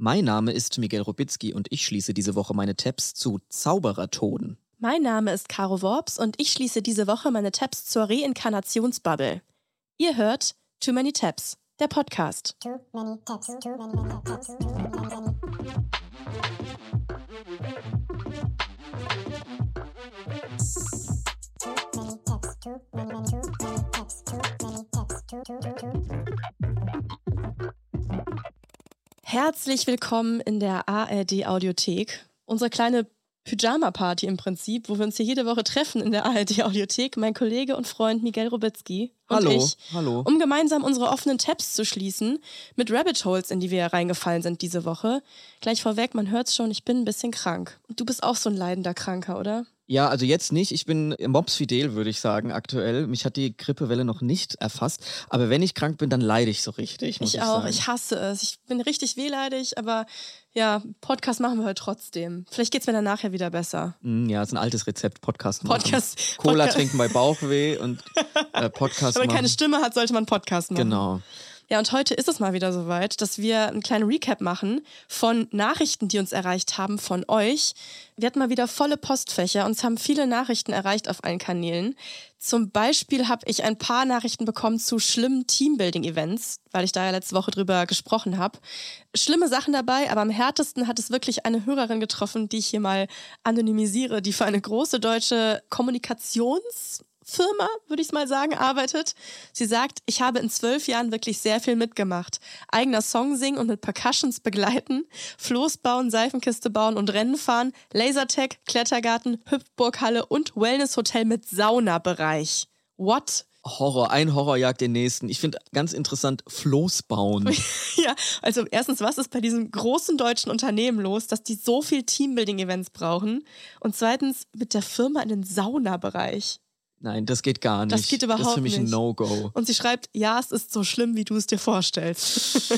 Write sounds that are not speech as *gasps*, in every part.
Mein Name ist Miguel Robitzky und ich schließe diese Woche meine Tabs zu Zauberertoden. Mein Name ist Caro Worps und ich schließe diese Woche meine Tabs zur Reinkarnationsbubble. Ihr hört Too Many Tabs, der Podcast. Too many tabs, too many tabs, too many, Herzlich willkommen in der ARD Audiothek. Unsere kleine Pyjama-Party im Prinzip, wo wir uns hier jede Woche treffen in der ARD Audiothek. Mein Kollege und Freund Miguel Robitzky und hallo, ich, hallo. um gemeinsam unsere offenen Tabs zu schließen mit Rabbit Holes, in die wir reingefallen sind diese Woche. Gleich vorweg, man hört es schon, ich bin ein bisschen krank. Und du bist auch so ein leidender Kranker, oder? Ja, also jetzt nicht. Ich bin mopsfidel, würde ich sagen, aktuell. Mich hat die Grippewelle noch nicht erfasst. Aber wenn ich krank bin, dann leide ich so richtig. ich, ich auch. Sagen. Ich hasse es. Ich bin richtig wehleidig, aber ja, Podcast machen wir heute trotzdem. Vielleicht geht es mir dann nachher wieder besser. Mm, ja, ist ein altes Rezept, Podcast machen. Podcast, Cola Podcast. trinken bei Bauchweh und äh, *laughs* Podcast Wenn man machen. keine Stimme hat, sollte man Podcast machen. Genau. Ja, und heute ist es mal wieder soweit, dass wir einen kleinen Recap machen von Nachrichten, die uns erreicht haben von euch. Wir hatten mal wieder volle Postfächer. Uns haben viele Nachrichten erreicht auf allen Kanälen. Zum Beispiel habe ich ein paar Nachrichten bekommen zu schlimmen Teambuilding-Events, weil ich da ja letzte Woche drüber gesprochen habe. Schlimme Sachen dabei, aber am härtesten hat es wirklich eine Hörerin getroffen, die ich hier mal anonymisiere, die für eine große deutsche Kommunikations- Firma, würde ich es mal sagen, arbeitet. Sie sagt, ich habe in zwölf Jahren wirklich sehr viel mitgemacht. Eigener Song singen und mit Percussions begleiten, Floß bauen, Seifenkiste bauen und Rennen fahren, Lasertag, Klettergarten, Hüpfburghalle und Wellnesshotel mit Saunabereich. What? Horror, ein Horror jagt den nächsten. Ich finde ganz interessant, Floß bauen. *laughs* ja, also erstens, was ist bei diesem großen deutschen Unternehmen los, dass die so viel Teambuilding-Events brauchen? Und zweitens, mit der Firma in den Saunabereich. Nein, das geht gar nicht. Das geht überhaupt Das ist für mich nicht. ein No-Go. Und sie schreibt, ja, es ist so schlimm, wie du es dir vorstellst.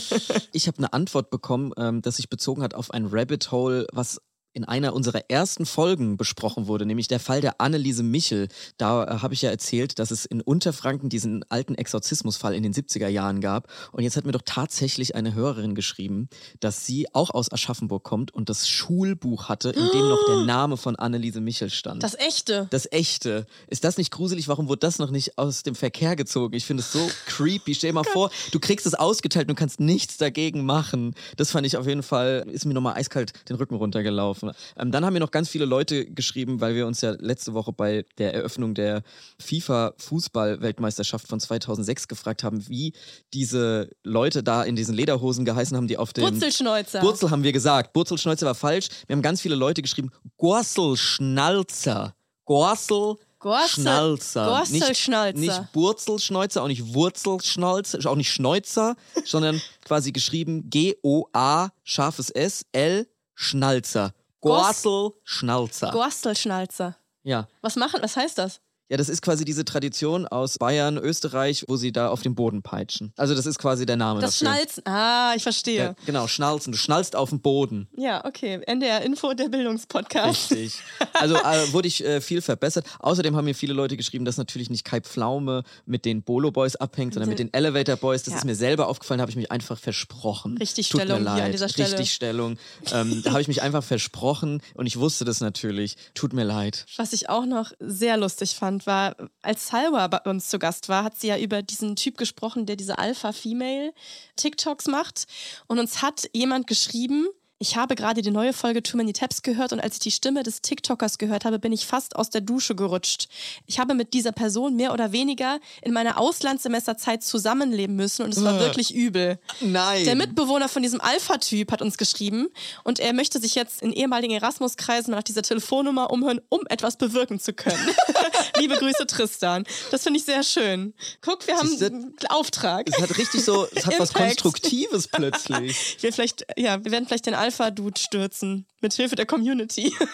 Ich habe eine Antwort bekommen, ähm, das sich bezogen hat auf ein Rabbit Hole, was in einer unserer ersten Folgen besprochen wurde, nämlich der Fall der Anneliese Michel. Da äh, habe ich ja erzählt, dass es in Unterfranken diesen alten Exorzismusfall in den 70er Jahren gab. Und jetzt hat mir doch tatsächlich eine Hörerin geschrieben, dass sie auch aus Aschaffenburg kommt und das Schulbuch hatte, in dem noch der *gasps* Name von Anneliese Michel stand. Das echte. Das echte. Ist das nicht gruselig? Warum wurde das noch nicht aus dem Verkehr gezogen? Ich finde es so *laughs* creepy. Stell dir mal vor, du kriegst es ausgeteilt und du kannst nichts dagegen machen. Das fand ich auf jeden Fall, ist mir nochmal eiskalt den Rücken runtergelaufen. Ähm, dann haben mir noch ganz viele Leute geschrieben, weil wir uns ja letzte Woche bei der Eröffnung der FIFA-Fußball-Weltmeisterschaft von 2006 gefragt haben, wie diese Leute da in diesen Lederhosen geheißen haben, die auf dem... Wurzelschnäuzer. Burzel haben wir gesagt. Burzelschnäuzer war falsch. Wir haben ganz viele Leute geschrieben, Gorselschnalzer. Gorsel Gorsel- Schnalzer. Gorselschnalzer. Nicht, nicht Burzelschnäuzer, auch nicht Wurzelschnalzer, auch nicht Schnäuzer, sondern quasi geschrieben G-O-A, scharfes S, L, Schnalzer. Gors- Gorselschnalzer. Gorstelschnalzer. Ja. Was machen? Was heißt das? Ja, das ist quasi diese Tradition aus Bayern, Österreich, wo sie da auf den Boden peitschen. Also das ist quasi der Name Das dafür. Schnalzen. Ah, ich verstehe. Ja, genau, schnalzen. Du schnallst auf den Boden. Ja, okay. NDR Info, der Bildungspodcast. Richtig. Also äh, wurde ich äh, viel verbessert. Außerdem haben mir viele Leute geschrieben, dass natürlich nicht Kai Pflaume mit den Bolo Boys abhängt, sondern mit den Elevator Boys. Das Ja. ist mir selber aufgefallen, habe ich mich einfach versprochen. Richtig Tut Stellung mir hier leid. an dieser Stelle. Richtig Stellung. Ähm, da habe ich mich einfach versprochen und ich wusste das natürlich. Tut mir leid. Was ich auch noch sehr lustig fand, war, als Salwa bei uns zu Gast war, hat sie ja über diesen Typ gesprochen, der diese Alpha-Female-TikToks macht. Und uns hat jemand geschrieben, ich habe gerade die neue Folge Too Many Tabs gehört und als ich die Stimme des TikTokers gehört habe, bin ich fast aus der Dusche gerutscht. Ich habe mit dieser Person mehr oder weniger in meiner Auslandssemesterzeit zusammenleben müssen und es war Äh. wirklich übel. Nein. Der Mitbewohner von diesem Alpha-Typ hat uns geschrieben und er möchte sich jetzt in ehemaligen Erasmus-Kreisen nach dieser Telefonnummer umhören, um etwas bewirken zu können. *laughs* Liebe Grüße, Tristan. Das finde ich sehr schön. Guck, wir haben einen Auftrag. Es hat richtig so, es hat *laughs* was Impact. Konstruktives *laughs* plötzlich. Ich will vielleicht, ja, wir werden vielleicht den Alpha-Dude stürzen. Mit Hilfe der Community. *laughs*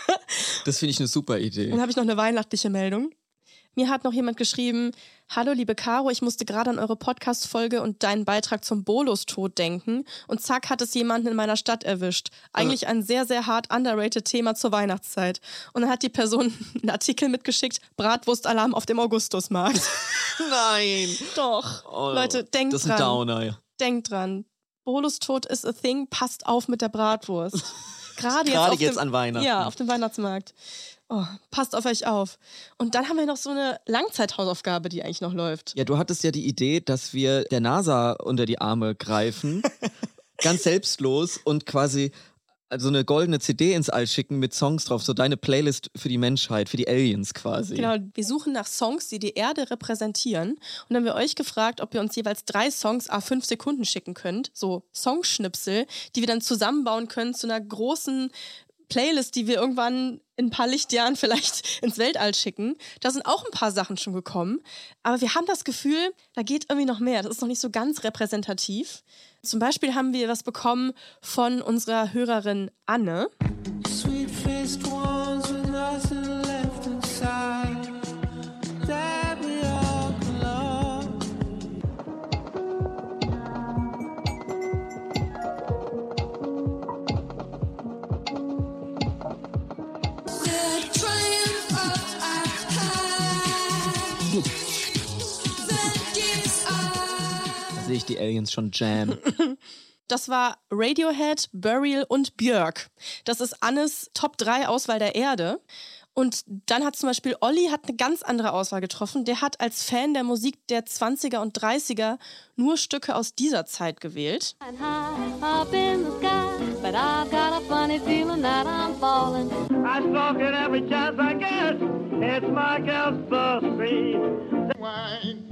Das finde ich eine super Idee. Dann habe ich noch eine weihnachtliche Meldung. Mir hat noch jemand geschrieben, Hallo liebe Caro, ich musste gerade an eure Podcast-Folge und deinen Beitrag zum Bolos-Tod denken und zack hat es jemanden in meiner Stadt erwischt. Eigentlich ein sehr, sehr hart underrated Thema zur Weihnachtszeit. Und dann hat die Person *laughs* einen Artikel mitgeschickt, Bratwurstalarm auf dem Augustusmarkt. *laughs* Nein. Doch. Oh, Leute, denkt Das ist ein dran. Downer. Denkt dran. Bolus Tod is a thing, passt auf mit der Bratwurst. *laughs* Gerade jetzt, auf jetzt dem, an Weihnachten. Ja, auf dem Weihnachtsmarkt. Oh, passt auf euch auf. Und dann haben wir noch so eine Langzeithausaufgabe, die eigentlich noch läuft. Ja, du hattest ja die Idee, dass wir der NASA unter die Arme greifen, *laughs* ganz selbstlos und quasi so eine goldene CD ins All schicken mit Songs drauf, so deine Playlist für die Menschheit, für die Aliens quasi. Genau, wir suchen nach Songs, die die Erde repräsentieren. Und dann haben wir euch gefragt, ob ihr uns jeweils drei Songs a fünf Sekunden schicken könnt, so Songschnipsel, die wir dann zusammenbauen können zu einer großen Playlist, die wir irgendwann in ein paar Lichtjahren *laughs* vielleicht ins Weltall schicken. Da sind auch ein paar Sachen schon gekommen. Aber wir haben das Gefühl, da geht irgendwie noch mehr. Das ist noch nicht so ganz repräsentativ. Zum Beispiel haben wir was bekommen von unserer Hörerin Anne. Sweet-faced ones die Aliens schon jam. *laughs* Das war Radiohead, Burial und Björk. Das ist Annes Top 3 Auswahl der Erde. Und dann hat zum Beispiel Olli hat eine ganz andere Auswahl getroffen. Der hat als Fan der Musik der 20er und 30er nur Stücke aus dieser Zeit gewählt. Wine.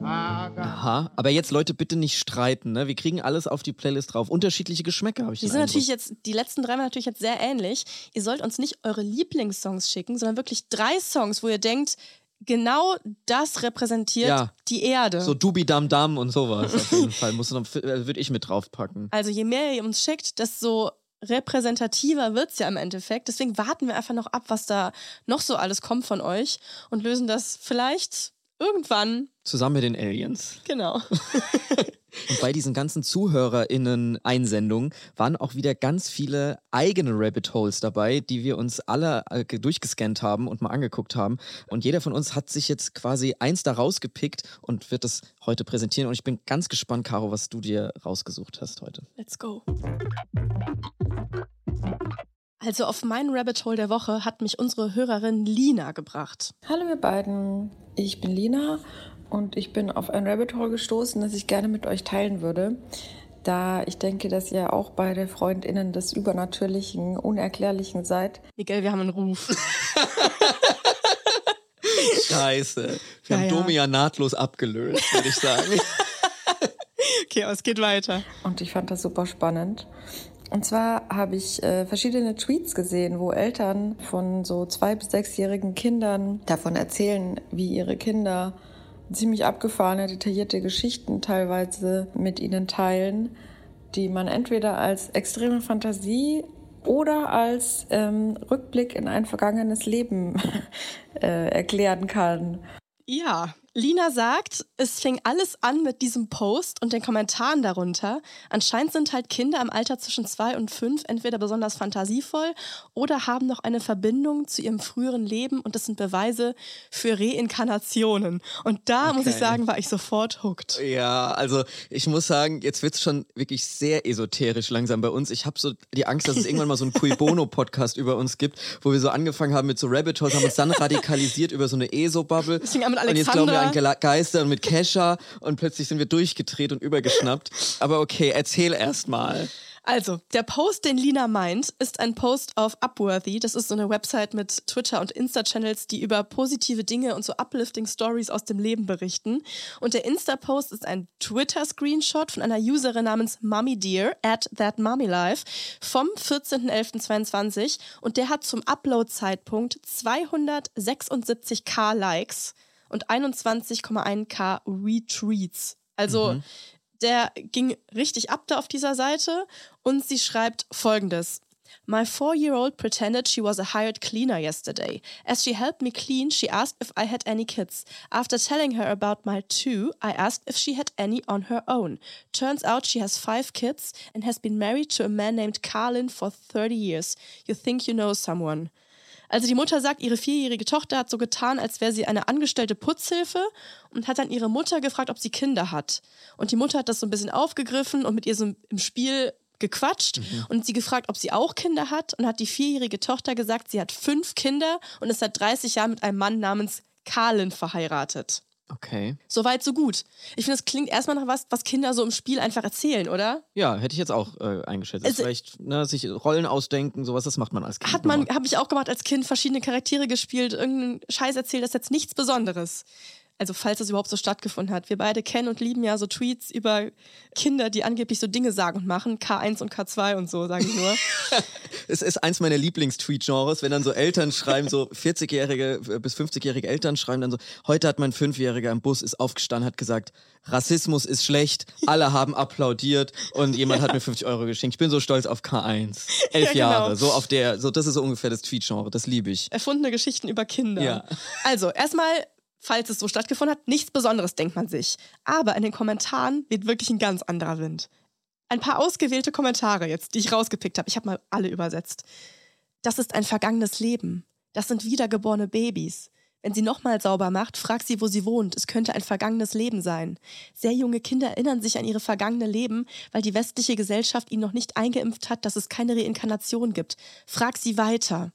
Aha, aber jetzt Leute bitte nicht streiten, ne? Wir kriegen alles auf die Playlist drauf. Unterschiedliche Geschmäcker habe ich Die sind natürlich jetzt, die letzten drei waren natürlich jetzt sehr ähnlich. Ihr sollt uns nicht eure Lieblingssongs schicken, sondern wirklich drei Songs, wo ihr denkt, genau das repräsentiert ja. die Erde. So Dubi Dam Dam und sowas auf jeden *laughs* Fall. Äh, würde ich mit draufpacken. Also je mehr ihr uns schickt, desto repräsentativer wird es ja im Endeffekt. Deswegen warten wir einfach noch ab, was da noch so alles kommt von euch und lösen das vielleicht irgendwann. Zusammen mit den Aliens. Genau. *laughs* Und bei diesen ganzen ZuhörerInnen-Einsendungen waren auch wieder ganz viele eigene Rabbit Holes dabei, die wir uns alle äh, durchgescannt haben und mal angeguckt haben. Und jeder von uns hat sich jetzt quasi eins da rausgepickt und wird das heute präsentieren. Und ich bin ganz gespannt, Caro, was du dir rausgesucht hast heute. Let's go. Also auf meinen Rabbit Hole der Woche hat mich unsere Hörerin Lina gebracht. Hallo ihr beiden, ich bin Lina und ich bin auf ein Rabbit Hole gestoßen, das ich gerne mit euch teilen würde, da ich denke, dass ihr auch beide Freundinnen des Übernatürlichen, Unerklärlichen seid. Miguel, wir haben einen Ruf. *laughs* Scheiße. Wir ja, haben ja. Domi ja nahtlos abgelöst, würde ich sagen. *laughs* okay, aber es geht weiter. Und ich fand das super spannend. Und zwar habe ich äh, verschiedene Tweets gesehen, wo Eltern von so zwei- bis sechsjährigen Kindern davon erzählen, wie ihre Kinder ziemlich abgefahrene, detaillierte Geschichten teilweise mit ihnen teilen, die man entweder als extreme Fantasie oder als ähm, Rückblick in ein vergangenes Leben *laughs* äh, erklären kann. Ja, Lina sagt, es fing alles an mit diesem Post und den Kommentaren darunter. Anscheinend sind halt Kinder im Alter zwischen zwei und fünf entweder besonders fantasievoll oder haben noch eine Verbindung zu ihrem früheren Leben und das sind Beweise für Reinkarnationen. Und da okay. muss ich sagen, war ich sofort hooked. Ja, also ich muss sagen, jetzt wird es schon wirklich sehr esoterisch langsam bei uns. Ich habe so die Angst, dass es *laughs* irgendwann mal so einen Cui Bono-Podcast über uns gibt, wo wir so angefangen haben mit so Rabbit Holes, haben uns dann radikalisiert über so eine ESO-Bubble. Jetzt glauben wir an Geister und mit Kesha und plötzlich sind wir durchgedreht und übergeschnappt. Aber okay, erzähl erst mal. Also, der Post, den Lina meint, ist ein Post auf Upworthy. Das ist so eine Website mit Twitter- und Insta-Channels, die über positive Dinge und so Uplifting-Stories aus dem Leben berichten. Und der Insta-Post ist ein Twitter-Screenshot von einer Userin namens MummyDear at thatmummylife vom 14.11.22 und der hat zum Upload-Zeitpunkt 276k Likes und 21,1k Retweets. Also mhm. der ging richtig ab da auf dieser Seite und sie schreibt folgendes. My four year old pretended she was a hired cleaner yesterday. As she helped me clean, she asked if I had any kids. After telling her about my two, I asked if she had any on her own. Turns out she has five kids and has been married to a man named Carlin for 30 years. You think you know someone. Also die Mutter sagt, ihre vierjährige Tochter hat so getan, als wäre sie eine angestellte Putzhilfe und hat dann ihre Mutter gefragt, ob sie Kinder hat. Und die Mutter hat das so ein bisschen aufgegriffen und mit ihr so im Spiel gequatscht mhm. und sie gefragt, ob sie auch Kinder hat und hat die vierjährige Tochter gesagt, sie hat fünf Kinder und ist seit 30 Jahren mit einem Mann namens Carlin verheiratet. Okay. Soweit, so gut. Ich finde, das klingt erstmal nach was, was Kinder so im Spiel einfach erzählen, oder? Ja, hätte ich jetzt auch äh, eingeschätzt. Also, Vielleicht ne, sich Rollen ausdenken, sowas, das macht man als Kind. Hat man, habe ich auch gemacht als Kind, verschiedene Charaktere gespielt, irgendeinen Scheiß erzählt, das ist jetzt nichts Besonderes also falls das überhaupt so stattgefunden hat. Wir beide kennen und lieben ja so Tweets über Kinder, die angeblich so Dinge sagen und machen. K1 und K2 und so, sage ich nur. *laughs* es ist eins meiner Lieblingstweet-Genres, wenn dann so Eltern schreiben, so 40-jährige äh, bis 50-jährige Eltern schreiben dann so, heute hat mein Fünfjähriger im Bus ist aufgestanden, hat gesagt, Rassismus ist schlecht, alle *laughs* haben applaudiert und jemand ja. hat mir 50 Euro geschenkt. Ich bin so stolz auf K1. *laughs* Elf ja, genau. Jahre, so auf der, so das ist so ungefähr das Tweet-Genre, das liebe ich. Erfundene Geschichten über Kinder. Ja. Also, erstmal falls es so stattgefunden hat, nichts Besonderes, denkt man sich. Aber in den Kommentaren weht wirklich ein ganz anderer Wind. Ein paar ausgewählte Kommentare jetzt, die ich rausgepickt habe. Ich habe mal alle übersetzt. Das ist ein vergangenes Leben. Das sind wiedergeborene Babys. Wenn sie nochmal sauber macht, fragt sie, wo sie wohnt. Es könnte ein vergangenes Leben sein. Sehr junge Kinder erinnern sich an ihre vergangene Leben, weil die westliche Gesellschaft ihnen noch nicht eingeimpft hat, dass es keine Reinkarnation gibt. Frag sie weiter.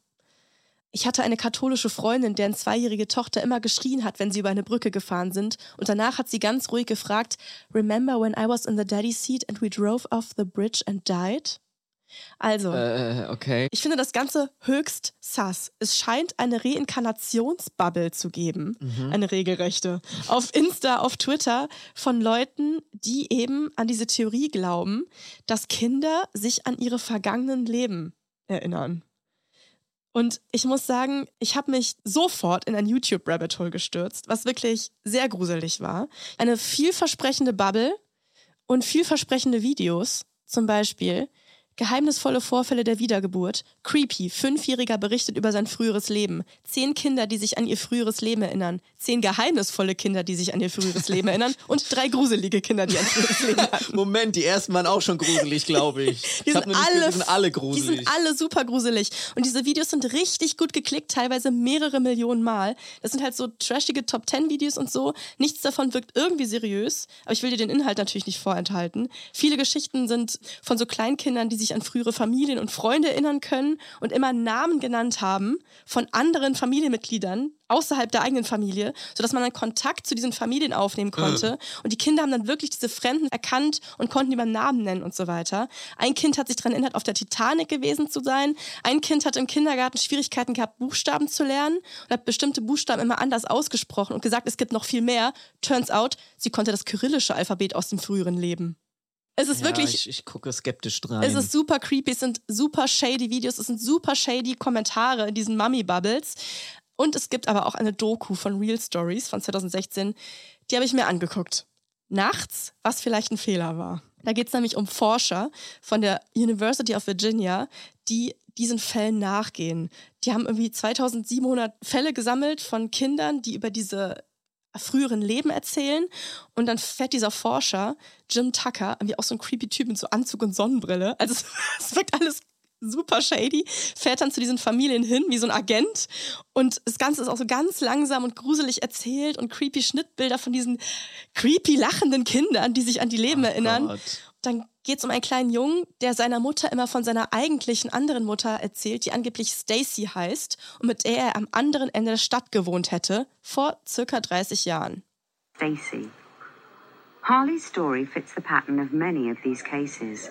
Ich hatte eine katholische Freundin, deren zweijährige Tochter immer geschrien hat, wenn sie über eine Brücke gefahren sind. Und danach hat sie ganz ruhig gefragt, Remember when I was in the daddy seat and we drove off the bridge and died? Also, äh, okay. ich finde das Ganze höchst sass. Es scheint eine Reinkarnationsbubble zu geben, mhm. eine regelrechte, auf Insta, auf Twitter von Leuten, die eben an diese Theorie glauben, dass Kinder sich an ihre vergangenen Leben erinnern. Und ich muss sagen, ich habe mich sofort in ein YouTube-Rabbit Hole gestürzt, was wirklich sehr gruselig war. Eine vielversprechende Bubble und vielversprechende Videos, zum Beispiel, Geheimnisvolle Vorfälle der Wiedergeburt. Creepy. Fünfjähriger berichtet über sein früheres Leben. Zehn Kinder, die sich an ihr früheres Leben erinnern. Zehn geheimnisvolle Kinder, die sich an ihr früheres Leben erinnern. Und drei gruselige Kinder, die an ihr früheres Leben *laughs* hatten. Moment, die ersten waren auch schon gruselig, glaube ich. die, ich sind alle, die sind alle gruselig. Die sind alle super gruselig. Und diese Videos sind richtig gut geklickt, teilweise mehrere Millionen Mal. Das sind halt so trashige Top-10-Videos und so. Nichts davon wirkt irgendwie seriös. Aber ich will dir den Inhalt natürlich nicht vorenthalten. Viele Geschichten sind von so Kleinkindern, die sich sich an frühere Familien und Freunde erinnern können und immer Namen genannt haben von anderen Familienmitgliedern außerhalb der eigenen Familie, sodass man dann Kontakt zu diesen Familien aufnehmen konnte. Und die Kinder haben dann wirklich diese Fremden erkannt und konnten die beim Namen nennen und so weiter. Ein Kind hat sich daran erinnert, auf der Titanic gewesen zu sein. Ein Kind hat im Kindergarten Schwierigkeiten gehabt, Buchstaben zu lernen und hat bestimmte Buchstaben immer anders ausgesprochen und gesagt, es gibt noch viel mehr. Turns out, sie konnte das kyrillische Alphabet aus dem früheren Leben. Es ist ja, wirklich. Ich, ich, gucke skeptisch rein. Es ist super creepy, es sind super shady Videos, es sind super shady Kommentare in diesen Mummy-Bubbles. Und es gibt aber auch eine Doku von Real Stories von 2016, die habe ich mir angeguckt. Nachts, was vielleicht ein Fehler war. Da geht es nämlich um Forscher von der University of Virginia, die diesen Fällen nachgehen. Die haben irgendwie 2700 Fälle gesammelt von Kindern, die über diese früheren Leben erzählen. Und dann fährt dieser Forscher, Jim Tucker, irgendwie auch so ein creepy Typ mit so Anzug und Sonnenbrille. Also *laughs* es wirkt alles super shady, fährt dann zu diesen Familien hin, wie so ein Agent. Und das Ganze ist auch so ganz langsam und gruselig erzählt und creepy Schnittbilder von diesen creepy lachenden Kindern, die sich an die Leben oh erinnern. Gott. Dann geht es um einen kleinen Jungen, der seiner Mutter immer von seiner eigentlichen anderen Mutter erzählt, die angeblich Stacy heißt und mit der er am anderen Ende der Stadt gewohnt hätte, vor circa 30 Jahren. Stacy. Harley's story fits the pattern of many of these cases.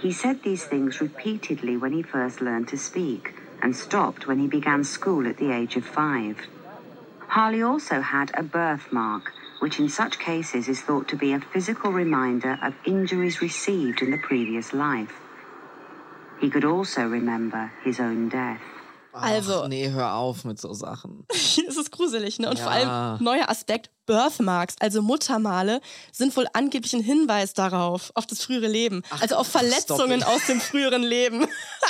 He said these things repeatedly when he first learned to speak and stopped when he began school at the age of five. Harley also had a birthmark which in such cases is thought to be a physical reminder of injuries received in the previous life. He could also remember his own death. also, nee, hör auf mit so Sachen. *laughs* es ist gruselig, ne? Und ja. vor allem neuer Aspekt, Birthmarks, also Muttermale, sind wohl angeblich ein Hinweis darauf, auf das frühere Leben. Ach, also auf Verletzungen aus dem früheren Leben.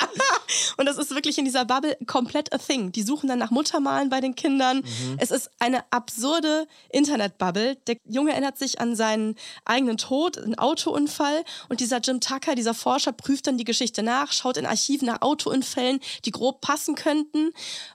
*laughs* und das ist wirklich in dieser Bubble komplett a thing. Die suchen dann nach Muttermalen bei den Kindern. Mhm. Es ist eine absurde Internetbubble. Der Junge erinnert sich an seinen eigenen Tod, einen Autounfall. Und dieser Jim Tucker, dieser Forscher, prüft dann die Geschichte nach, schaut in Archiven nach Autounfällen, die grob passen könnten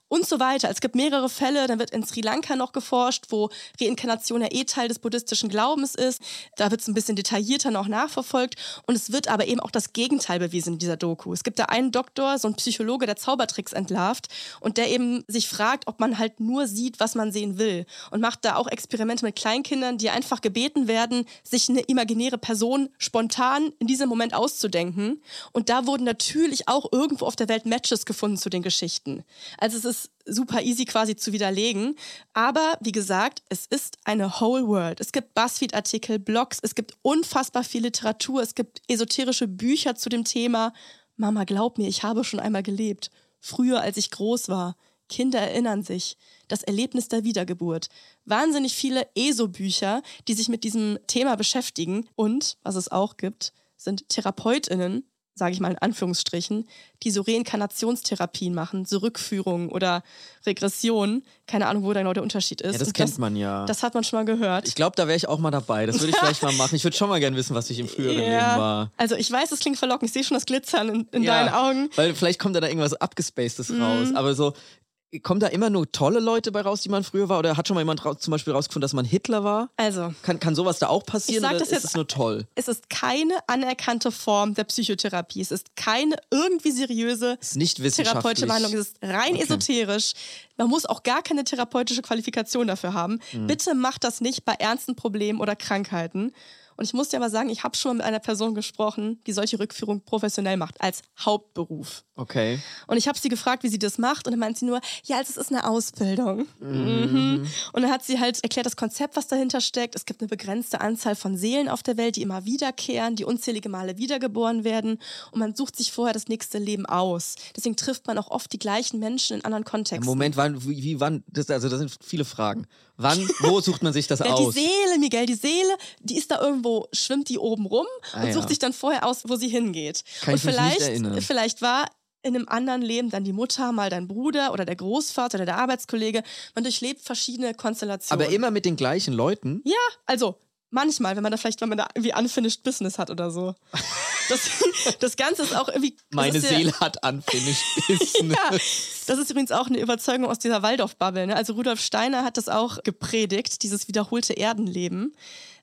und so weiter. Es gibt mehrere Fälle, dann wird in Sri Lanka noch geforscht, wo Reinkarnation ja eh Teil des buddhistischen Glaubens ist. Da wird es ein bisschen detaillierter noch nachverfolgt und es wird aber eben auch das Gegenteil bewiesen in dieser Doku. Es gibt da einen Doktor, so ein Psychologe, der Zaubertricks entlarvt und der eben sich fragt, ob man halt nur sieht, was man sehen will und macht da auch Experimente mit Kleinkindern, die einfach gebeten werden, sich eine imaginäre Person spontan in diesem Moment auszudenken und da wurden natürlich auch irgendwo auf der Welt Matches gefunden zu den Geschichten. Also es ist ist super easy quasi zu widerlegen. Aber wie gesagt, es ist eine whole world. Es gibt Buzzfeed-Artikel, Blogs, es gibt unfassbar viel Literatur, es gibt esoterische Bücher zu dem Thema. Mama, glaub mir, ich habe schon einmal gelebt. Früher, als ich groß war. Kinder erinnern sich. Das Erlebnis der Wiedergeburt. Wahnsinnig viele ESO-Bücher, die sich mit diesem Thema beschäftigen. Und, was es auch gibt, sind TherapeutInnen, sage ich mal in Anführungsstrichen, die so Reinkarnationstherapien machen, so Rückführungen oder Regressionen. Keine Ahnung, wo da genau der Unterschied ist. Ja, das Und kennt man ja. Das hat man schon mal gehört. Ich glaube, da wäre ich auch mal dabei. Das würde ich vielleicht mal machen. Ich würde schon mal gerne wissen, was ich im früheren Leben war. Also ich weiß, es klingt verlockend. Ich sehe schon das Glitzern in, in Ja, deinen Augen. Weil vielleicht kommt da, da irgendwas abgespacedes Mhm. raus. Aber so, kommen da immer nur tolle Leute bei raus, die man früher war? Oder hat schon mal jemand zum Beispiel rausgefunden, dass man Hitler war? Also, Kann, kann sowas da auch passieren Ich sag das ist jetzt- es nur toll? es ist keine anerkannte Form der Psychotherapie. Es ist keine irgendwie seriöse Es ist nicht therapeutische Behandlung. Es ist rein Okay. esoterisch. Man muss auch gar keine therapeutische Qualifikation dafür haben. Mhm. Bitte macht das nicht bei ernsten Problemen oder Krankheiten. Und ich muss dir aber sagen, ich habe schon mit einer Person gesprochen, die solche Rückführung professionell macht, als Hauptberuf. Okay. Und ich habe sie gefragt, wie sie das macht. Und dann meint sie nur, ja, es ist eine Ausbildung. Mhm. Und dann hat sie halt erklärt, das Konzept, was dahinter steckt. Es gibt eine begrenzte Anzahl von Seelen auf der Welt, die immer wiederkehren, die unzählige Male wiedergeboren werden. Und man sucht sich vorher das nächste Leben aus. Deswegen trifft man auch oft die gleichen Menschen in anderen Im Kontexten. Moment, wann, wie, wie wann, das, also das sind viele Fragen. Wann, wo sucht man sich das *laughs* Ja, die aus? Seele, Miguel, die Seele, die ist da irgendwo, schwimmt die oben rum Ah, und ja. sucht sich dann vorher aus, wo sie hingeht. Kann und vielleicht, vielleicht war in einem anderen Leben dann die Mutter, mal dein Bruder oder der Großvater oder der Arbeitskollege. Man durchlebt verschiedene Konstellationen. Aber immer mit den gleichen Leuten? Ja, also manchmal, wenn man da vielleicht, wenn man da irgendwie unfinished business hat oder so. Das, *laughs* das Ganze ist auch irgendwie. Meine ja- Seele hat unfinished *laughs* business. ja, das ist übrigens auch eine Überzeugung aus dieser Waldorf-Bubble. Ne? Also Rudolf Steiner hat das auch gepredigt, dieses wiederholte Erdenleben.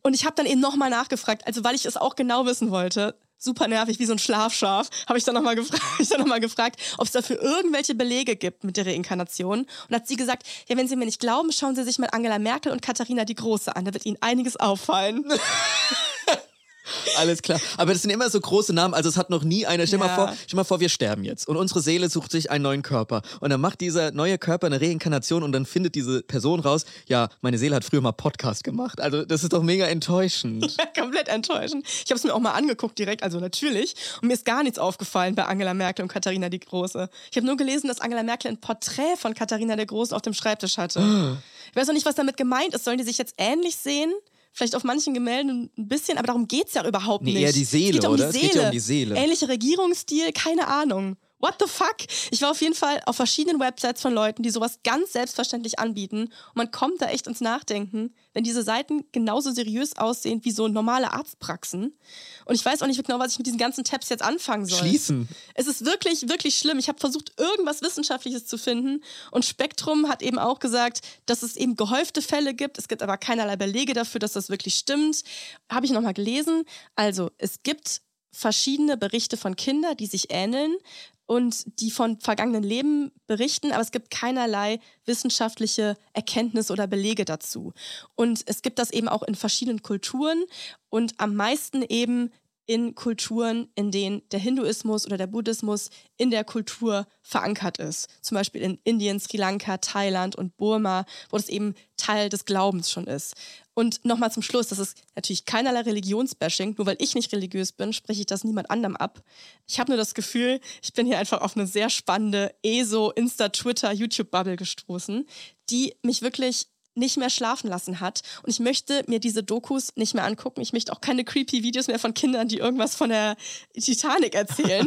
Und ich habe dann eben nochmal nachgefragt, also weil ich es auch genau wissen wollte, super nervig, wie so ein Schlafschaf, habe ich dann nochmal *laughs* gefragt, noch gefragt, ob es dafür irgendwelche Belege gibt mit der Reinkarnation. Und hat sie gesagt, ja, wenn Sie mir nicht glauben, schauen Sie sich mal Angela Merkel und Katharina die Große an, da wird Ihnen einiges auffallen. *laughs* Alles klar. Aber das sind immer so große Namen. Also es hat noch nie einer. Stell, mal Ja. vor, stell mal vor, wir sterben jetzt. Und unsere Seele sucht sich einen neuen Körper. Und dann macht dieser neue Körper eine Reinkarnation und dann findet diese Person raus, ja, meine Seele hat früher mal Podcast gemacht. Also das ist doch mega enttäuschend. *laughs* Komplett enttäuschend. Ich habe es mir auch mal angeguckt direkt, also natürlich. Und mir ist gar nichts aufgefallen bei Angela Merkel und Katharina die Große. Ich habe nur gelesen, dass Angela Merkel ein Porträt von Katharina der Großen auf dem Schreibtisch hatte. Ich weiß noch nicht, was damit gemeint ist. Sollen die sich jetzt ähnlich sehen? Vielleicht auf manchen Gemälden ein bisschen, aber darum geht es ja überhaupt Nee, nicht. eher die Seele, es geht ja um oder? Die Es geht ja um die Seele. Ähnlicher Regierungsstil, keine Ahnung. What the fuck? Ich war auf jeden Fall auf verschiedenen Websites von Leuten, die sowas ganz selbstverständlich anbieten. Und man kommt da echt ins Nachdenken, wenn diese Seiten genauso seriös aussehen wie so normale Arztpraxen. Und ich weiß auch nicht genau, was ich mit diesen ganzen Tabs jetzt anfangen soll. Schließen. Es ist wirklich, wirklich schlimm. Ich habe versucht, irgendwas Wissenschaftliches zu finden. Und Spektrum hat eben auch gesagt, dass es eben gehäufte Fälle gibt. Es gibt aber keinerlei Belege dafür, dass das wirklich stimmt. Habe ich nochmal gelesen. Also, es gibt verschiedene Berichte von Kindern, die sich ähneln und die von vergangenen Leben berichten, aber es gibt keinerlei wissenschaftliche Erkenntnisse oder Belege dazu. Und es gibt das eben auch in verschiedenen Kulturen und am meisten eben in Kulturen, in denen der Hinduismus oder der Buddhismus in der Kultur verankert ist. Zum Beispiel in Indien, Sri Lanka, Thailand und Burma, wo das eben Teil des Glaubens schon ist. Und nochmal zum Schluss, das ist natürlich keinerlei Religionsbashing. Nur weil ich nicht religiös bin, spreche ich das niemand anderem ab. Ich habe nur das Gefühl, ich bin hier einfach auf eine sehr spannende ESO, Insta, Twitter, YouTube-Bubble gestoßen, die mich wirklich nicht mehr schlafen lassen hat. Und ich möchte mir diese Dokus nicht mehr angucken. Ich möchte auch keine creepy Videos mehr von Kindern, die irgendwas von der Titanic erzählen.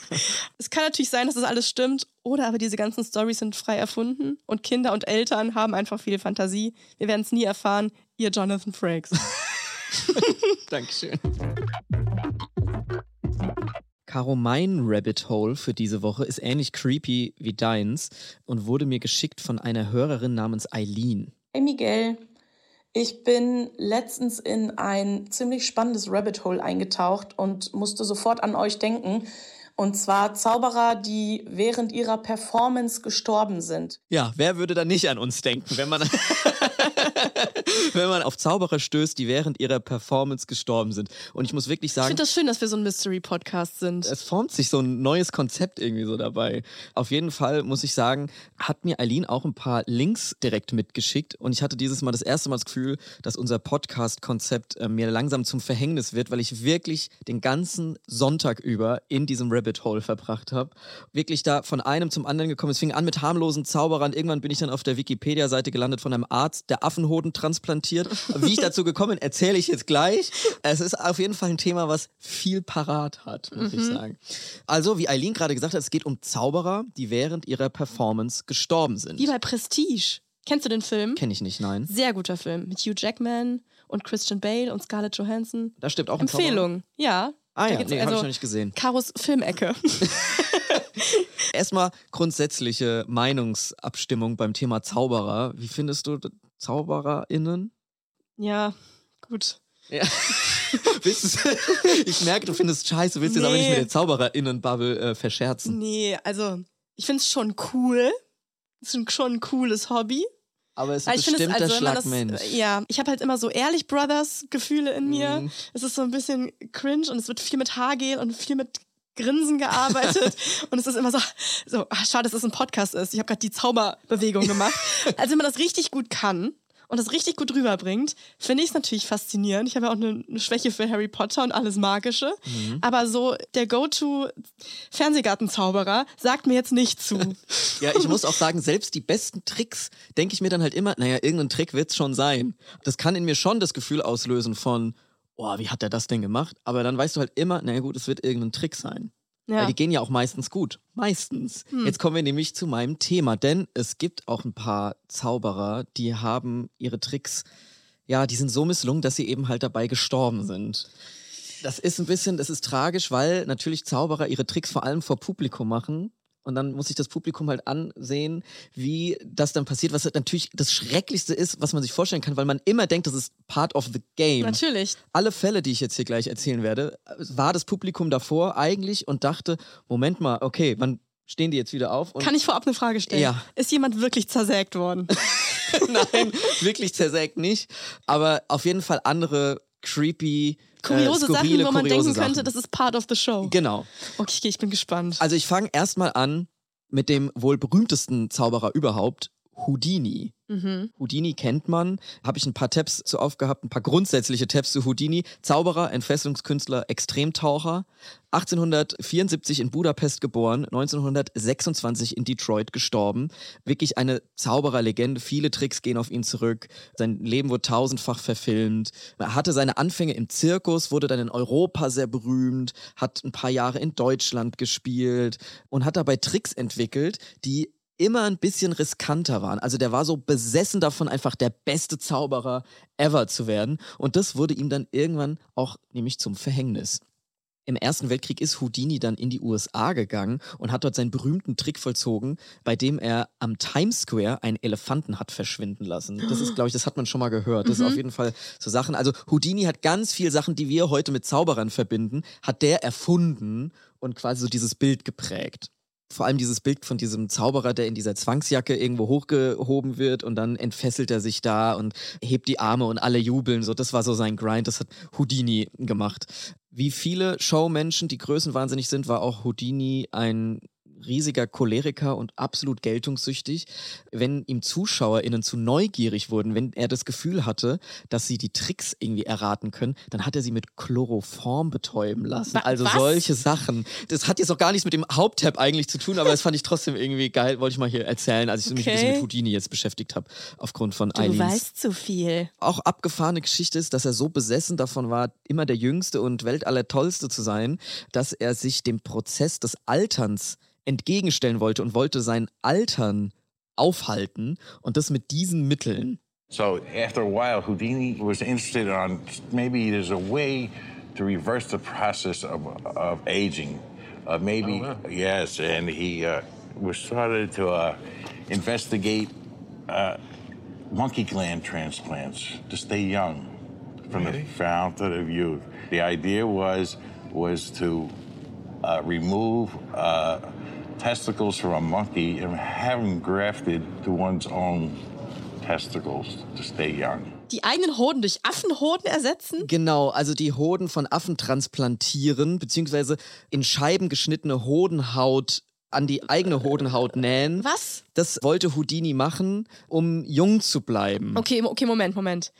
*laughs* es kann natürlich sein, dass das alles stimmt. Oder aber diese ganzen Stories sind frei erfunden. Und Kinder und Eltern haben einfach viel Fantasie. Wir werden es nie erfahren. Ihr Jonathan Frakes. *laughs* Dankeschön. Caro, mein Rabbit Hole für diese Woche ist ähnlich creepy wie deins und wurde mir geschickt von einer Hörerin namens Eileen. Hey Miguel, ich bin letztens in ein ziemlich spannendes Rabbit Hole eingetaucht und musste sofort an euch denken. Und zwar Zauberer, die während ihrer Performance gestorben sind. Ja, wer würde da nicht an uns denken, wenn man, *laughs* wenn man auf Zauberer stößt, die während ihrer Performance gestorben sind. Und ich muss wirklich sagen. Ich finde das schön, dass wir so ein Mystery-Podcast sind. Es formt sich so ein neues Konzept irgendwie so dabei. Auf jeden Fall muss ich sagen, hat mir Eileen auch ein paar Links direkt mitgeschickt. Und ich hatte dieses Mal das erste Mal das Gefühl, dass unser Podcast-Konzept äh, mir langsam zum Verhängnis wird, weil ich wirklich den ganzen Sonntag über in diesem Rabbit Rabbit Hole verbracht habe. Wirklich da von einem zum anderen gekommen. Es fing an mit harmlosen Zauberern. Irgendwann bin ich dann auf der Wikipedia-Seite gelandet von einem Arzt, der Affenhoden transplantiert. Wie ich dazu gekommen bin, erzähle ich jetzt gleich. Es ist auf jeden Fall ein Thema, was viel parat hat, muss mhm. ich sagen. Also, wie Eileen gerade gesagt hat, es geht um Zauberer, die während ihrer Performance gestorben sind. Wie bei Prestige. Kennst du den Film? Kenn ich nicht, nein. Sehr guter Film mit Hugh Jackman und Christian Bale und Scarlett Johansson. Da stimmt auch ein Empfehlung, ja. Ah ja, nee, also habe ich noch nicht gesehen. Karos Filmecke. *laughs* Erstmal grundsätzliche Meinungsabstimmung beim Thema Zauberer. Wie findest du ZaubererInnen? Ja, gut. Ja. *laughs* ich merke, du findest scheiße, willst nee. jetzt aber nicht mit der ZaubererInnen-Bubble äh, verscherzen. Nee, also ich finde es schon cool. Es ist schon ein cooles Hobby. Aber es ist ein bestimmter also, Schlagmensch. Das, ja, ich habe halt immer so Ehrlich Brothers Gefühle in mir. Mm. Es ist so ein bisschen cringe und es wird viel mit Haargel und viel mit Grinsen gearbeitet *laughs* und es ist immer so, so ach, schade, dass es ein Podcast ist. Ich habe gerade die Zauberbewegung gemacht. Also wenn man das richtig gut kann, und das richtig gut rüberbringt, finde ich es natürlich faszinierend. Ich habe ja auch eine, eine, Schwäche für Harry Potter und alles Magische. Mhm. Aber so der Go-To-Fernsehgartenzauberer sagt mir jetzt nicht zu. *laughs* ja, ich muss auch sagen, selbst die besten Tricks denke ich mir dann halt immer, naja, irgendein Trick wird es schon sein. Das kann in mir schon das Gefühl auslösen von, oh, wie hat er das denn gemacht? Aber dann weißt du halt immer, naja gut, es wird irgendein Trick sein. Ja. Weil die gehen ja auch meistens gut. Meistens. Hm. Jetzt kommen wir nämlich zu meinem Thema, denn es gibt auch ein paar Zauberer, die haben ihre Tricks, ja, die sind so misslungen, dass sie eben halt dabei gestorben sind. Das ist ein bisschen, das ist tragisch, weil natürlich Zauberer ihre Tricks vor allem vor Publikum machen und dann muss sich das Publikum halt ansehen, wie das dann passiert, was natürlich das Schrecklichste ist, was man sich vorstellen kann, weil man immer denkt, das ist part of the game. Natürlich. Alle Fälle, die ich jetzt hier gleich erzählen werde, war das Publikum davor eigentlich und dachte, Moment mal, okay, wann stehen die jetzt wieder auf? kann ich vorab eine Frage stellen? Ja. Ist jemand wirklich zersägt worden? *laughs* Nein, wirklich zersägt nicht. Aber auf jeden Fall andere creepy kuriose äh, Sachen, wo man denken Sachen. könnte, das ist part of the show. Genau. Okay, ich bin gespannt. Also ich fange erstmal an mit dem wohl berühmtesten Zauberer überhaupt, Houdini. Mhm. Houdini kennt man. Habe ich ein paar Tabs zu aufgehabt, ein paar grundsätzliche Tabs zu Houdini. Zauberer, Entfesselungskünstler, Extremtaucher. 1874 in Budapest geboren, 1926 in Detroit gestorben. Wirklich eine Zaubererlegende. Viele Tricks gehen auf ihn zurück. Sein Leben wurde tausendfach verfilmt. Er hatte seine Anfänge im Zirkus, wurde dann in Europa sehr berühmt, hat ein paar Jahre in Deutschland gespielt und hat dabei Tricks entwickelt, die immer ein bisschen riskanter waren. Also der war so besessen davon, einfach der beste Zauberer ever zu werden. Und das wurde ihm dann irgendwann auch nämlich zum Verhängnis. Im Ersten Weltkrieg ist Houdini dann in die USA gegangen und hat dort seinen berühmten Trick vollzogen, bei dem er am Times Square einen Elefanten hat verschwinden lassen. Das ist, glaube ich, das hat man schon mal gehört. Das mhm. ist auf mhm. jeden Fall so Sachen. Also Houdini hat ganz viele Sachen, die wir heute mit Zauberern verbinden, hat der erfunden und quasi so dieses Bild geprägt vor allem dieses Bild von diesem Zauberer, der in dieser Zwangsjacke irgendwo hochgehoben wird und dann entfesselt er sich da und hebt die Arme und alle jubeln. So, das war so sein Grind. Das hat Houdini gemacht. Wie viele Showmenschen, die größenwahnsinnig sind, war auch Houdini ein riesiger Choleriker und absolut geltungssüchtig. Wenn ihm ZuschauerInnen zu neugierig wurden, wenn er das Gefühl hatte, dass sie die Tricks irgendwie erraten können, dann hat er sie mit Chloroform betäuben lassen. Also Was? solche Sachen. Das hat jetzt auch gar nichts mit dem Haupttab eigentlich zu tun, aber das fand ich trotzdem irgendwie geil, wollte ich mal hier erzählen, als ich okay. mich ein bisschen mit Houdini jetzt beschäftigt habe, aufgrund von Du weißt zu viel. Auch abgefahrene Geschichte ist, dass er so besessen davon war, immer der Jüngste und Weltallertollste zu sein, dass er sich dem Prozess des Alterns entgegenstellen wollte und wollte sein Altern aufhalten und das mit diesen Mitteln. So after a while, Houdini was interested on maybe there's a way to reverse the process of, of aging. uh, maybe yes, and he uh, was started to uh, investigate uh, monkey gland transplants to stay young from the fountain of youth. The idea was was to uh, remove uh, testicles from a monkey and have them grafted to one's own testicles to stay young. Die eigenen Hoden durch Affenhoden ersetzen? Genau, also die Hoden von Affen transplantieren, beziehungsweise in Scheiben geschnittene Hodenhaut an die eigene Hodenhaut nähen. Was? Das wollte Houdini machen, um jung zu bleiben. Okay, okay, Moment, Moment.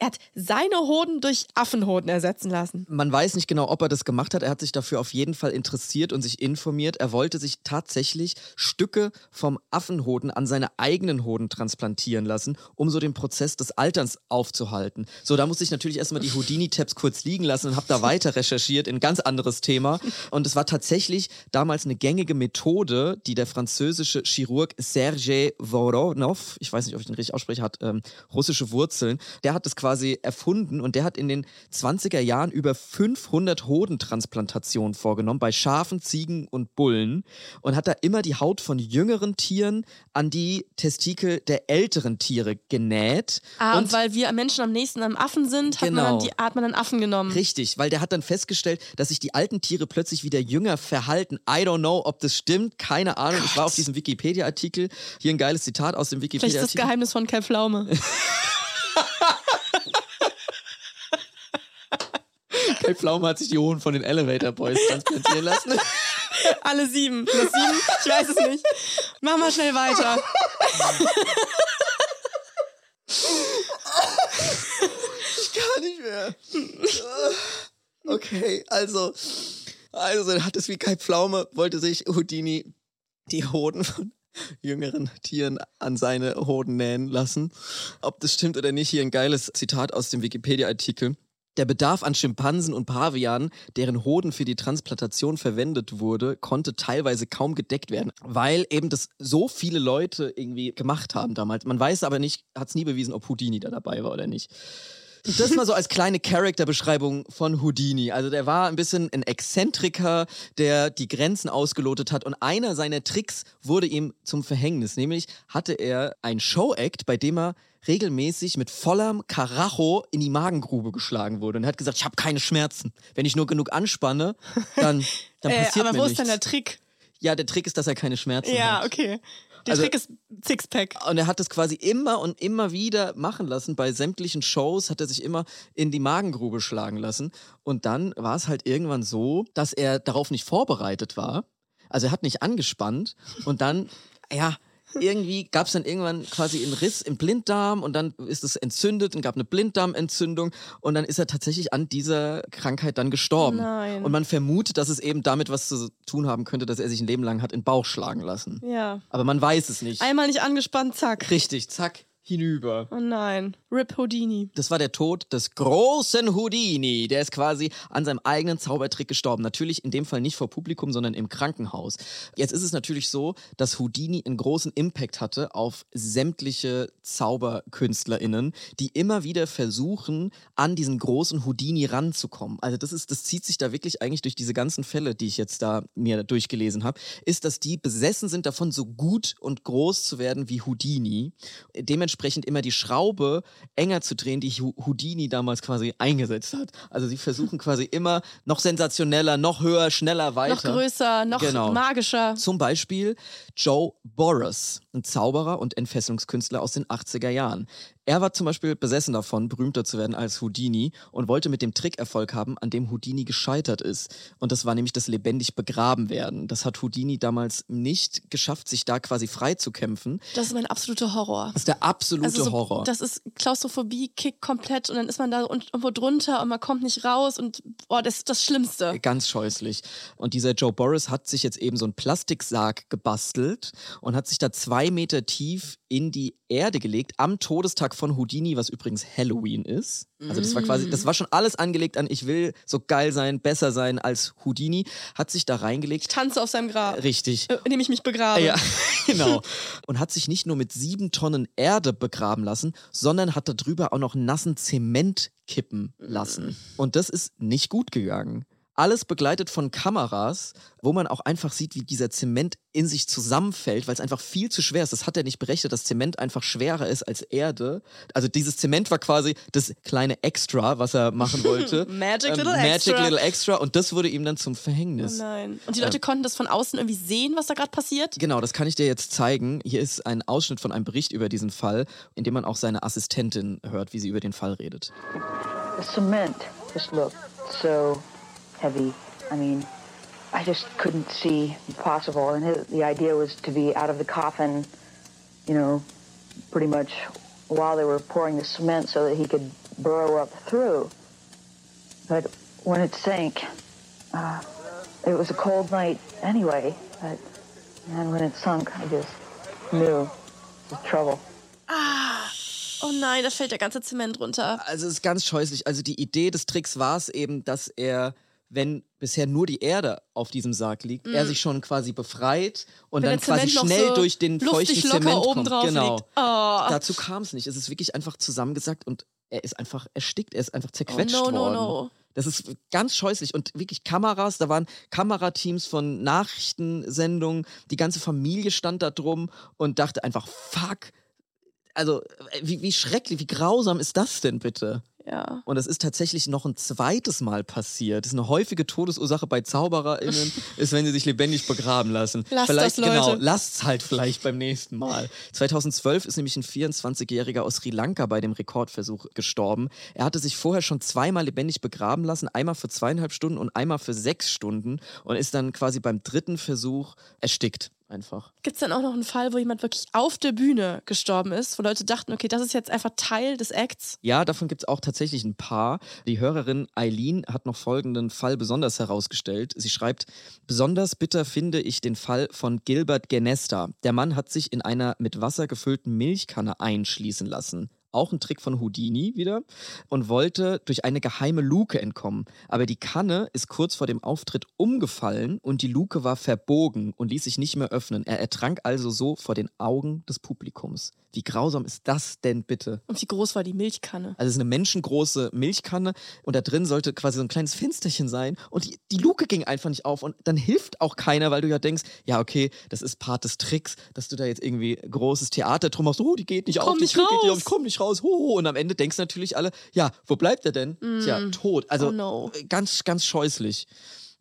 Er hat seine Hoden durch Affenhoden ersetzen lassen. Man weiß nicht genau, ob er das gemacht hat. Er hat sich dafür auf jeden Fall interessiert und sich informiert. Er wollte sich tatsächlich Stücke vom Affenhoden an seine eigenen Hoden transplantieren lassen, um so den Prozess des Alterns aufzuhalten. So, da musste ich natürlich erstmal die Houdini-Tabs kurz liegen lassen und habe da weiter recherchiert in ein ganz anderes Thema. Und es war tatsächlich damals eine gängige Methode, die der französische Chirurg Sergei Voronov, ich weiß nicht, ob ich den richtig ausspreche, hat ähm, russische Wurzeln, der hat das quasi erfunden und der hat in den 20er Jahren über 500 Hodentransplantationen vorgenommen bei Schafen, Ziegen und Bullen und hat da immer die Haut von jüngeren Tieren an die Testikel der älteren Tiere genäht. Ah, und, weil wir Menschen am nächsten am Affen sind, hat, man Genau. dann die, hat man dann Affen genommen. Richtig, weil der hat dann festgestellt, dass sich die alten Tiere plötzlich wieder jünger verhalten. I don't know, ob das stimmt, keine Ahnung. Ich war auf diesem Wikipedia-Artikel. Hier ein geiles Zitat aus dem Vielleicht ist das Wikipedia-Artikel. Geheimnis von Kai Pflaume. *laughs* *laughs* Kai Pflaume hat sich die Hoden von den Elevator Boys transplantieren lassen. *laughs* Alle sieben. Plus sieben? Ich weiß es nicht. Mach mal schnell weiter. Gar nicht mehr. Okay, also, also hat es wie Kai Pflaume, wollte sich Houdini die Hoden von jüngeren Tieren an seine Hoden nähen lassen. Ob das stimmt oder nicht, hier ein geiles Zitat aus dem Wikipedia-Artikel. Der Bedarf an Schimpansen und Pavianen, deren Hoden für die Transplantation verwendet wurde, konnte teilweise kaum gedeckt werden, weil eben das so viele Leute irgendwie gemacht haben damals. Man weiß aber nicht, hat es nie bewiesen, ob Houdini da dabei war oder nicht. Das mal so als kleine Charakterbeschreibung von Houdini. Also der war ein bisschen ein Exzentriker, der die Grenzen ausgelotet hat und einer seiner Tricks wurde ihm zum Verhängnis. Nämlich hatte er ein Show-Act, bei dem er regelmäßig mit vollem Karacho in die Magengrube geschlagen wurde. Und er hat gesagt, ich habe keine Schmerzen. Wenn ich nur genug anspanne, dann, *laughs* dann Äh, passiert aber mir wo ist nichts. dann der Trick? ja, der Trick ist, dass er keine Schmerzen Ja, hat. okay. Der Also- Trick ist Sixpack. Und er hat das quasi immer und immer wieder machen lassen. Bei sämtlichen Shows hat er sich immer in die Magengrube schlagen lassen. Und dann war es halt irgendwann so, dass er darauf nicht vorbereitet war. Also er hat nicht angespannt. Und dann, ja, irgendwie gab es dann irgendwann quasi einen Riss im Blinddarm und dann ist es entzündet und gab eine Blinddarmentzündung und dann ist er tatsächlich an dieser Krankheit dann gestorben. Nein. Und man vermutet, dass es eben damit was zu tun haben könnte, dass er sich ein Leben lang hat in den Bauch schlagen lassen. Ja. Aber man weiß es nicht. Einmal nicht angespannt, zack. Richtig, zack, hinüber. Oh nein. Rip Houdini. Das war der Tod des großen Houdini. Der ist quasi an seinem eigenen Zaubertrick gestorben. Natürlich in dem Fall nicht vor Publikum, sondern im Krankenhaus. Jetzt ist es natürlich so, dass Houdini einen großen Impact hatte auf sämtliche ZauberkünstlerInnen, die immer wieder versuchen, an diesen großen Houdini ranzukommen. Also das ist, das zieht sich da wirklich eigentlich durch diese ganzen Fälle, die ich jetzt da mir durchgelesen habe, ist, dass die besessen sind davon, so gut und groß zu werden wie Houdini. Dementsprechend immer die Schraube enger zu drehen, die Houdini damals quasi eingesetzt hat. Also sie versuchen quasi immer noch sensationeller, noch höher, schneller, weiter. Noch größer, noch Genau. magischer. Zum Beispiel Joe Boris, ein Zauberer und Entfesselungskünstler aus den 80er Jahren. Er war zum Beispiel besessen davon, berühmter zu werden als Houdini und wollte mit dem Trick Erfolg haben, an dem Houdini gescheitert ist. Und das war nämlich das lebendig begraben werden. Das hat Houdini damals nicht geschafft, sich da quasi frei zu kämpfen. Das ist mein absoluter Horror. Das ist der absolute Also so, Horror. Das ist Klaustrophobie, kickt komplett und dann ist man da irgendwo drunter und man kommt nicht raus und boah, das ist das Schlimmste. Ganz scheußlich. Und dieser Joe Boris hat sich jetzt eben so einen Plastiksarg gebastelt und hat sich da zwei Meter tief in die Erde gelegt am Todestag von Houdini, was übrigens Halloween ist. Also das war quasi, das war schon alles angelegt an, ich will so geil sein, besser sein als Houdini, hat sich da reingelegt. Tanze auf seinem Grab, Richtig. äh, indem ich mich begrabe. Ja, *laughs* genau. *laughs* Und hat sich nicht nur mit sieben Tonnen Erde begraben lassen, sondern hat darüber auch noch nassen Zement kippen lassen. Und das ist nicht gut gegangen. Alles begleitet von Kameras, wo man auch einfach sieht, wie dieser Zement in sich zusammenfällt, weil es einfach viel zu schwer ist. Das hat er nicht berechnet, dass Zement einfach schwerer ist als Erde. Also dieses Zement war quasi das kleine Extra, was er machen wollte. *laughs* Magic Ähm, Little Magic Extra. Little Extra. Und das wurde ihm dann zum Oh Verhängnis. nein. Und die Leute konnten das von außen irgendwie sehen, was da gerade passiert? Genau, das kann ich dir jetzt zeigen. Hier ist ein Ausschnitt von einem Bericht über diesen Fall, in dem man auch seine Assistentin hört, wie sie über den Fall redet. The cement just looked so heavy. I mean, I just couldn't see possible. And his, the idea was to be out of the coffin, you know, pretty much while they were pouring the cement so that he could burrow up through. But when it sank, uh, it was a cold night anyway. But and when it sunk, I just knew it was trouble. Oh nein, da fällt der ganze Zement runter. Also es ist ganz scheußlich. Also die Idee des Tricks war es eben, dass er, wenn bisher nur die Erde auf diesem Sarg liegt, er sich schon quasi befreit und Mm. Wenn dann quasi schnell so durch den feuchten Zement oben kommt. drauf genau. Oh. Dazu kam es nicht. Es ist wirklich einfach zusammengesackt und er ist einfach erstickt. Er ist einfach zerquetscht Oh, no, no, worden. no. Das ist ganz scheußlich und wirklich Kameras, da waren Kamerateams von Nachrichtensendungen, die ganze Familie stand da drum und dachte einfach, fuck, also äh, wie, wie schrecklich, wie grausam ist das denn bitte? Ja. Und es ist tatsächlich noch ein zweites Mal passiert. Das ist eine häufige Todesursache bei ZaubererInnen, *laughs* ist, wenn sie sich lebendig begraben lassen. Lasst vielleicht, das, Leute. genau, lasst's halt vielleicht beim nächsten Mal. 2012 ist nämlich ein 24-Jähriger aus Sri Lanka bei dem Rekordversuch gestorben. Er hatte sich vorher schon zweimal lebendig begraben lassen, einmal für zweieinhalb Stunden und einmal für sechs Stunden und ist dann quasi beim dritten Versuch erstickt. Einfach. Gibt es dann auch noch einen Fall, wo jemand wirklich auf der Bühne gestorben ist, wo Leute dachten, okay, das ist jetzt einfach Teil des Acts? Ja, davon gibt es auch tatsächlich ein paar. Die Hörerin Eileen hat noch folgenden Fall besonders herausgestellt. Sie schreibt, besonders bitter finde ich den Fall von Gilbert Genesta. Der Mann hat sich in einer mit Wasser gefüllten Milchkanne einschließen lassen. Auch ein Trick von Houdini wieder. Und wollte durch eine geheime Luke entkommen. Aber die Kanne ist kurz vor dem Auftritt umgefallen und die Luke war verbogen und ließ sich nicht mehr öffnen. Er ertrank also so vor den Augen des Publikums. Wie grausam ist das denn bitte? Und wie groß war die Milchkanne? Also es ist eine menschengroße Milchkanne und da drin sollte quasi so ein kleines Fensterchen sein und die, die Luke ging einfach nicht auf und dann hilft auch keiner, weil du ja denkst, ja okay, das ist Part des Tricks, dass du da jetzt irgendwie großes Theater drum machst, oh, die geht nicht Komm auf, die nicht Tür geht nicht raus. auf, ich komm nicht raus, ho, ho. und am Ende denkst natürlich alle, ja, wo bleibt er denn? Tja, tot. Also Oh no. ganz, ganz scheußlich.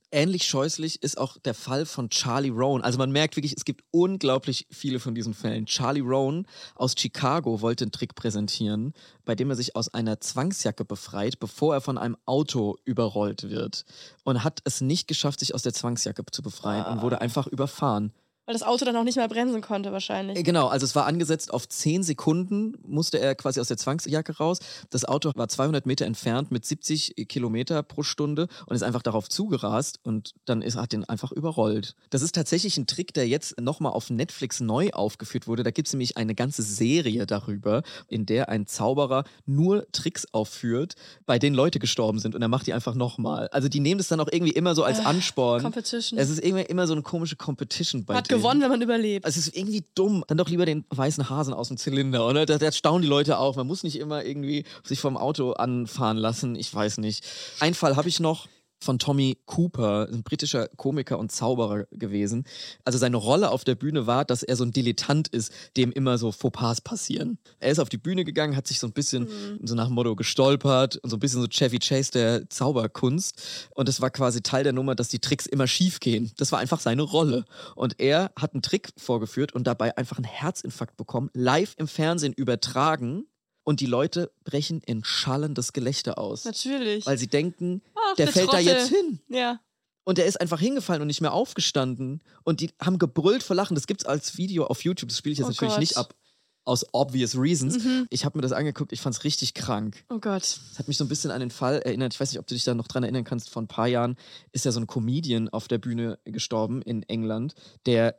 Ähnlich scheußlich ist auch der Fall von Charlie Roan. Also man merkt wirklich, es gibt unglaublich viele von diesen Fällen. Charlie Roan aus Chicago wollte einen Trick präsentieren, bei dem er sich aus einer Zwangsjacke befreit, bevor er von einem Auto überrollt wird. Und hat es nicht geschafft, sich aus der Zwangsjacke zu befreien und wurde einfach überfahren. Weil das Auto dann auch nicht mehr bremsen konnte wahrscheinlich. Äh, Genau, also es war angesetzt auf 10 Sekunden, musste er quasi aus der Zwangsjacke raus. Das Auto war 200 Meter entfernt mit 70 Kilometer pro Stunde und ist einfach darauf zugerast und dann ist, hat den einfach überrollt. Das ist tatsächlich ein Trick, der jetzt nochmal auf Netflix neu aufgeführt wurde. Da gibt es nämlich eine ganze Serie darüber, in der ein Zauberer nur Tricks aufführt, bei denen Leute gestorben sind und er macht die einfach nochmal. Also die nehmen das dann auch irgendwie immer so als Ansporn. Competition. Es ist irgendwie immer so eine komische Competition bei Hat. Gewonnen, wenn man überlebt. Es ist irgendwie dumm. Dann doch lieber den weißen Hasen aus dem Zylinder, oder? Da, da staunen die Leute auch. Man muss nicht immer irgendwie sich vom Auto anfahren lassen. Ich weiß nicht. Ein Fall habe ich noch von Tommy Cooper, ein britischer Komiker und Zauberer gewesen. Also seine Rolle auf der Bühne war, dass er so ein Dilettant ist, dem immer so Fauxpas passieren. Er ist auf die Bühne gegangen, hat sich so ein bisschen so nach dem Motto gestolpert und so ein bisschen so Chevy Chase der Zauberkunst. Und es war quasi Teil der Nummer, dass die Tricks immer schief gehen. Das war einfach seine Rolle. Und er hat einen Trick vorgeführt und dabei einfach einen Herzinfarkt bekommen, live im Fernsehen übertragen. Und die Leute brechen in schallendes Gelächter aus. Natürlich. Weil sie denken, Ach, der, fällt da Trottel. jetzt hin. Ja. Und er ist einfach hingefallen und nicht mehr aufgestanden. Und die haben gebrüllt vor Lachen. Das gibt's als Video auf YouTube. Das spiele ich jetzt Oh natürlich Gott. nicht ab. Aus obvious reasons. Mhm. Ich habe mir das angeguckt. Ich fand's richtig krank. Oh Gott. Das hat mich so ein bisschen an den Fall erinnert. Ich weiß nicht, ob du dich da noch dran erinnern kannst. Vor ein paar Jahren ist ja so ein Comedian auf der Bühne gestorben in England, der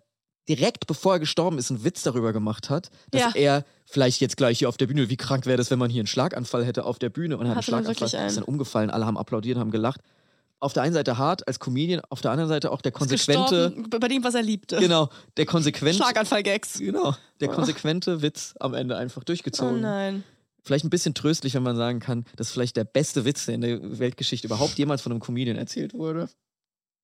direkt bevor er gestorben ist, einen Witz darüber gemacht hat, dass Ja. er vielleicht jetzt gleich hier auf der Bühne, wie krank wäre das, wenn man hier einen Schlaganfall hätte auf der Bühne und er hat einen Schlaganfall, einen? ist dann umgefallen, alle haben applaudiert, haben gelacht. Auf der einen Seite hart als Comedian, auf der anderen Seite auch der konsequente, bei dem, was er liebte. genau, der *laughs* konsequente, Schlaganfall-Gags. genau, der konsequente Witz am Ende einfach Oh durchgezogen. nein. vielleicht ein bisschen tröstlich, wenn man sagen kann, das ist vielleicht der beste Witz, der in der Weltgeschichte überhaupt jemals von einem Comedian erzählt wurde.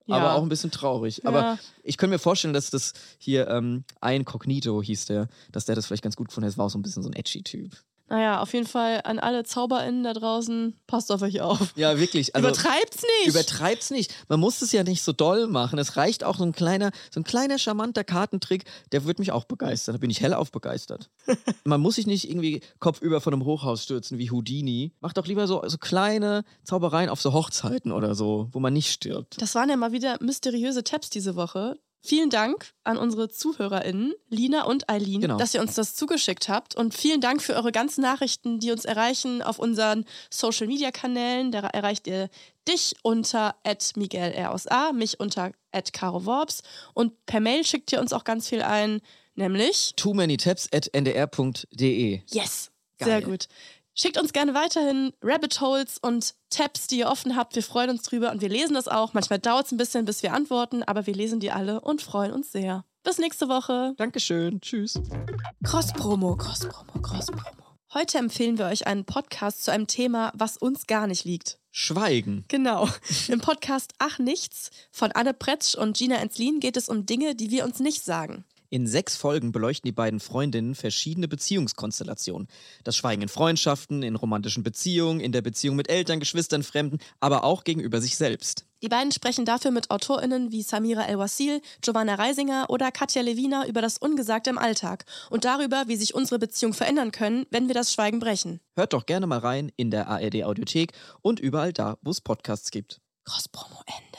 Ja. Aber auch ein bisschen traurig. Ja. Aber ich könnte mir vorstellen, dass das hier ähm, ein Cognito hieß der, dass der das vielleicht ganz gut gefunden hat. Das war auch so ein bisschen so ein edgy Typ. Naja, auf jeden Fall an alle ZauberInnen da draußen, passt auf euch auf. Ja, wirklich. Also, Übertreibt's nicht! Übertreib's nicht. Man muss es ja nicht so doll machen. Es reicht auch so ein kleiner, so ein kleiner charmanter Kartentrick, der wird mich auch begeistern. Da bin ich hellauf begeistert. *laughs* Man muss sich nicht irgendwie kopfüber von einem Hochhaus stürzen wie Houdini. Macht doch lieber so, so kleine Zaubereien auf so Hochzeiten oder so, wo man nicht stirbt. Das waren ja mal wieder mysteriöse Tabs diese Woche. Vielen Dank an unsere ZuhörerInnen, Lina und Eileen, Genau. dass ihr uns das zugeschickt habt. Und vielen Dank für eure ganzen Nachrichten, die uns erreichen auf unseren Social Media Kanälen. Da erreicht ihr dich unter @miguelrosa, mich unter @caroworps und per Mail schickt ihr uns auch ganz viel ein, nämlich Too many tabs at ndr.de. Yes. Geil. Sehr gut. Schickt uns gerne weiterhin Rabbit Holes und Tabs, die ihr offen habt. Wir freuen uns drüber und wir lesen das auch. Manchmal dauert es ein bisschen, bis wir antworten, aber wir lesen die alle und freuen uns sehr. Bis nächste Woche. Dankeschön. Tschüss. Cross-Promo, Cross-Promo, Cross-Promo. Heute empfehlen wir euch einen Podcast zu einem Thema, was uns gar nicht liegt. Schweigen. Genau. *laughs* Im Podcast Ach Nichts von Anne Pretzsch und Gina Enslin geht es um Dinge, die wir uns nicht sagen. In sechs Folgen beleuchten die beiden Freundinnen verschiedene Beziehungskonstellationen. Das Schweigen in Freundschaften, in romantischen Beziehungen, in der Beziehung mit Eltern, Geschwistern, Fremden, aber auch gegenüber sich selbst. Die beiden sprechen dafür mit AutorInnen wie Samira El-Wasil, Giovanna Reisinger oder Katja Lewina über das Ungesagte im Alltag und darüber, wie sich unsere Beziehungen verändern können, wenn wir das Schweigen brechen. Hört doch gerne mal rein in der ARD Audiothek und überall da, wo es Podcasts gibt. Cross-Promo Ende.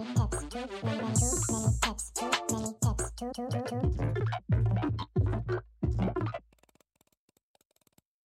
too many